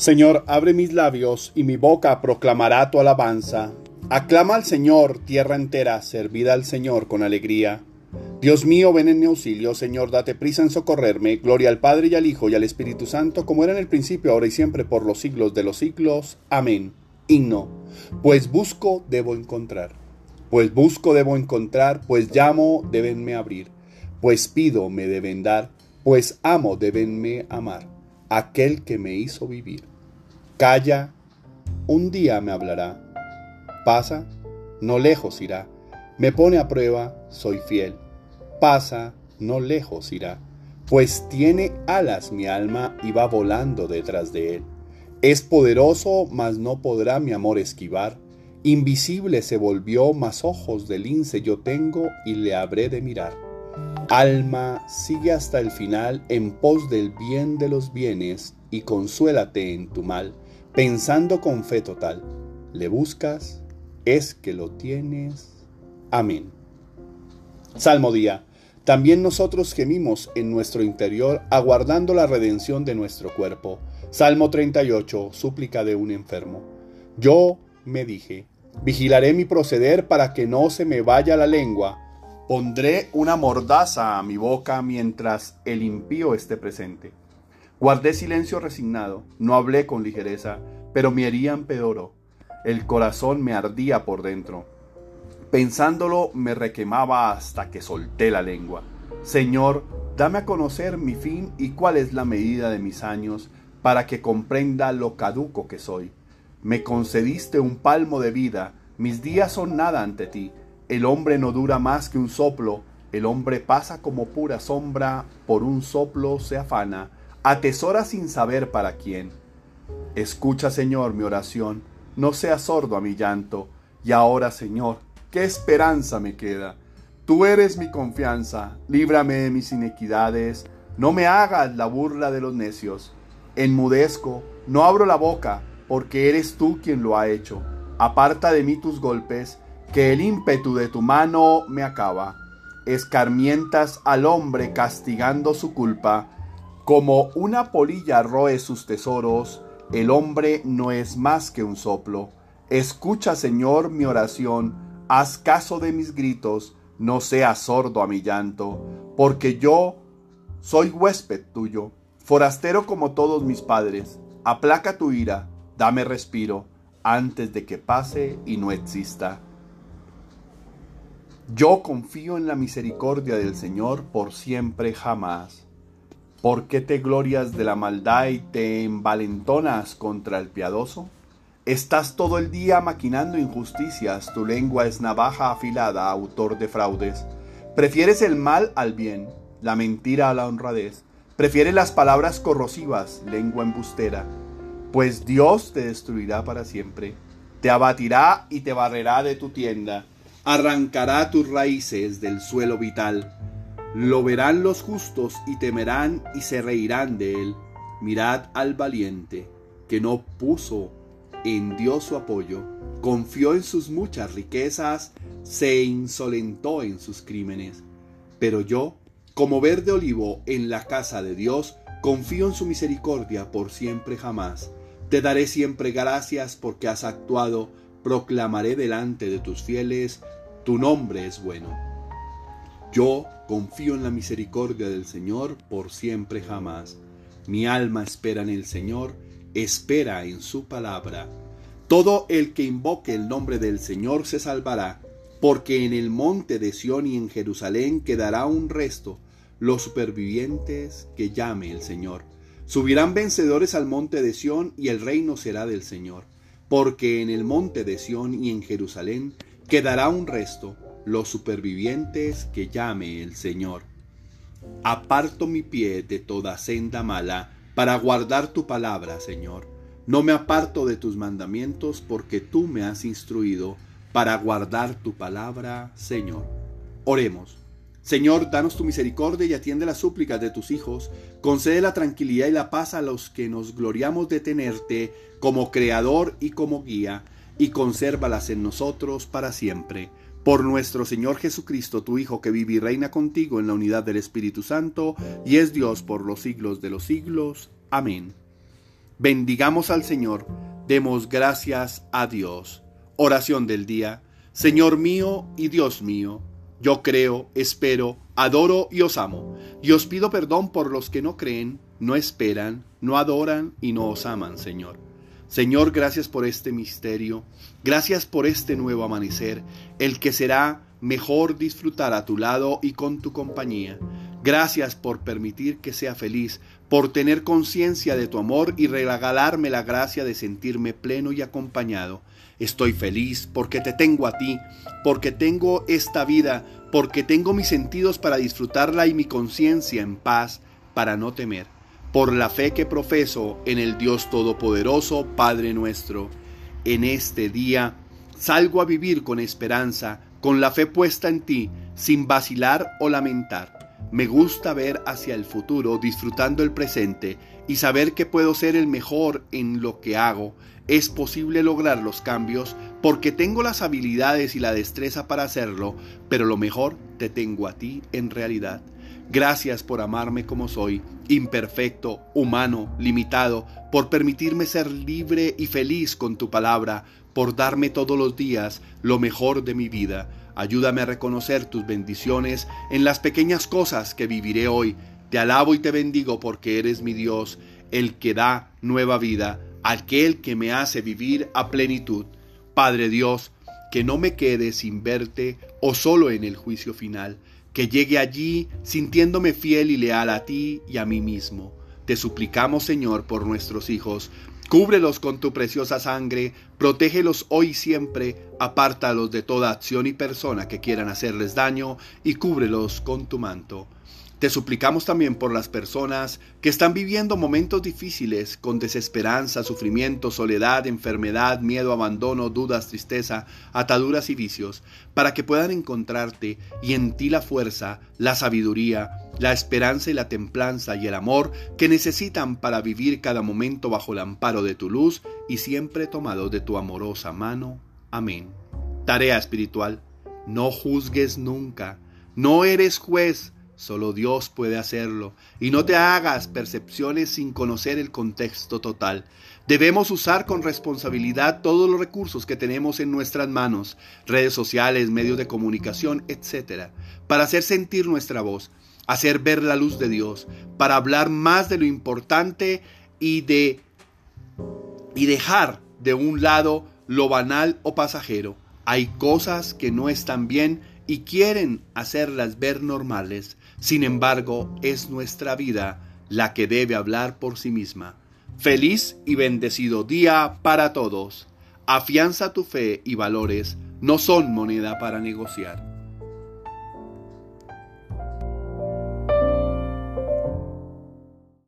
Señor, abre mis labios y mi boca proclamará tu alabanza. Aclama al Señor, tierra entera, servida al Señor con alegría. Dios mío, ven en mi auxilio, Señor, date prisa en socorrerme. Gloria al Padre y al Hijo y al Espíritu Santo, como era en el principio, ahora y siempre, por los siglos de los siglos. Amén. Himno. Pues busco, debo encontrar. Pues busco, debo encontrar, pues llamo, debenme abrir. Pues pido, me deben dar, pues amo, debenme amar. Aquel que me hizo vivir. Calla, un día me hablará. Pasa, no lejos irá. Me pone a prueba, soy fiel. Pasa, no lejos irá. Pues tiene alas mi alma y va volando detrás de él. Es poderoso, mas no podrá mi amor esquivar. Invisible se volvió, mas ojos de lince yo tengo y le habré de mirar. Alma, sigue hasta el final en pos del bien de los bienes y consuélate en tu mal pensando con fe total, le buscas, es que lo tienes. Amén. Salmo día. También nosotros gemimos en nuestro interior, aguardando la redención de nuestro cuerpo. Salmo 38, súplica de un enfermo. Yo me dije, vigilaré mi proceder para que no se me vaya la lengua. Pondré una mordaza a mi boca mientras el impío esté presente. Guardé silencio resignado, no hablé con ligereza, pero mi herida empeoró. El corazón me ardía por dentro. Pensándolo me requemaba hasta que solté la lengua. Señor, dame a conocer mi fin y cuál es la medida de mis años, para que comprenda lo caduco que soy. Me concediste un palmo de vida, mis días son nada ante ti. El hombre no dura más que un soplo, el hombre pasa como pura sombra, por un soplo se afana atesora sin saber para quién. Escucha, Señor, mi oración, no seas sordo a mi llanto, y ahora, Señor, ¿qué esperanza me queda? Tú eres mi confianza, líbrame de mis inequidades, no me hagas la burla de los necios. Enmudezco, no abro la boca, porque eres tú quien lo ha hecho. Aparta de mí tus golpes, que el ímpetu de tu mano me acaba. Escarmientas al hombre castigando su culpa, como una polilla roe sus tesoros, el hombre no es más que un soplo. Escucha, Señor, mi oración, haz caso de mis gritos, no seas sordo a mi llanto, porque yo soy huésped tuyo, forastero como todos mis padres. Aplaca tu ira, dame respiro, antes de que pase y no exista. Yo confío en la misericordia del Señor por siempre jamás. ¿Por qué te glorias de la maldad y te envalentonas contra el piadoso? Estás todo el día maquinando injusticias, tu lengua es navaja afilada, autor de fraudes. Prefieres el mal al bien, la mentira a la honradez. Prefieres las palabras corrosivas, lengua embustera. Pues Dios te destruirá para siempre, te abatirá y te barrerá de tu tienda, arrancará tus raíces del suelo vital lo verán los justos y temerán y se reirán de él. Mirad al valiente, que no puso en Dios su apoyo, confió en sus muchas riquezas, se insolentó en sus crímenes. Pero yo, como verde olivo en la casa de Dios, confío en su misericordia por siempre jamás. Te daré siempre gracias porque has actuado, proclamaré delante de tus fieles, tu nombre es bueno. Yo confío en la misericordia del Señor por siempre jamás. Mi alma espera en el Señor, espera en su palabra. Todo el que invoque el nombre del Señor se salvará, porque en el monte de Sión y en Jerusalén quedará un resto, los supervivientes que llame el Señor. Subirán vencedores al monte de Sión y el reino será del Señor, porque en el monte de Sión y en Jerusalén quedará un resto, los supervivientes que llame el Señor. Aparto mi pie de toda senda mala para guardar tu palabra, Señor. No me aparto de tus mandamientos porque tú me has instruido para guardar tu palabra, Señor. Oremos. Señor, danos tu misericordia y atiende las súplicas de tus hijos. Concede la tranquilidad y la paz a los que nos gloriamos de tenerte como Creador y como guía, y consérvalas en nosotros para siempre por nuestro Señor Jesucristo, tu Hijo, que vive y reina contigo en la unidad del Espíritu Santo, y es Dios por los siglos de los siglos. Amén. Bendigamos al Señor, demos gracias a Dios. Oración del día. Señor mío y Dios mío, yo creo, espero, adoro y os amo. Y os pido perdón por los que no creen, no esperan, no adoran y no os aman, Señor. Señor, gracias por este misterio, gracias por este nuevo amanecer, el que será mejor disfrutar a tu lado y con tu compañía. Gracias por permitir que sea feliz, por tener conciencia de tu amor y regalarme la gracia de sentirme pleno y acompañado. Estoy feliz porque te tengo a ti, porque tengo esta vida, porque tengo mis sentidos para disfrutarla y mi conciencia en paz para no temer. Por la fe que profeso en el Dios Todopoderoso, Padre nuestro, en este día salgo a vivir con esperanza, con la fe puesta en ti, sin vacilar o lamentar. Me gusta ver hacia el futuro disfrutando el presente y saber que puedo ser el mejor en lo que hago. Es posible lograr los cambios porque tengo las habilidades y la destreza para hacerlo, pero lo mejor te tengo a ti en realidad. Gracias por amarme como soy, imperfecto, humano, limitado, por permitirme ser libre y feliz con tu palabra, por darme todos los días lo mejor de mi vida. Ayúdame a reconocer tus bendiciones en las pequeñas cosas que viviré hoy. Te alabo y te bendigo porque eres mi Dios, el que da nueva vida, aquel que me hace vivir a plenitud. Padre Dios, que no me quede sin verte o solo en el juicio final que llegue allí sintiéndome fiel y leal a ti y a mí mismo. Te suplicamos, Señor, por nuestros hijos. Cúbrelos con tu preciosa sangre, protégelos hoy y siempre, apártalos de toda acción y persona que quieran hacerles daño y cúbrelos con tu manto. Te suplicamos también por las personas que están viviendo momentos difíciles con desesperanza, sufrimiento, soledad, enfermedad, miedo, abandono, dudas, tristeza, ataduras y vicios, para que puedan encontrarte y en ti la fuerza, la sabiduría, la esperanza y la templanza y el amor que necesitan para vivir cada momento bajo el amparo de tu luz y siempre tomado de tu amorosa mano. Amén. Tarea espiritual. No juzgues nunca. No eres juez Solo Dios puede hacerlo. Y no te hagas percepciones sin conocer el contexto total. Debemos usar con responsabilidad todos los recursos que tenemos en nuestras manos, redes sociales, medios de comunicación, etc., para hacer sentir nuestra voz, hacer ver la luz de Dios, para hablar más de lo importante y de y dejar de un lado lo banal o pasajero. Hay cosas que no están bien y quieren hacerlas ver normales. Sin embargo, es nuestra vida la que debe hablar por sí misma. Feliz y bendecido día para todos. Afianza tu fe y valores, no son moneda para negociar.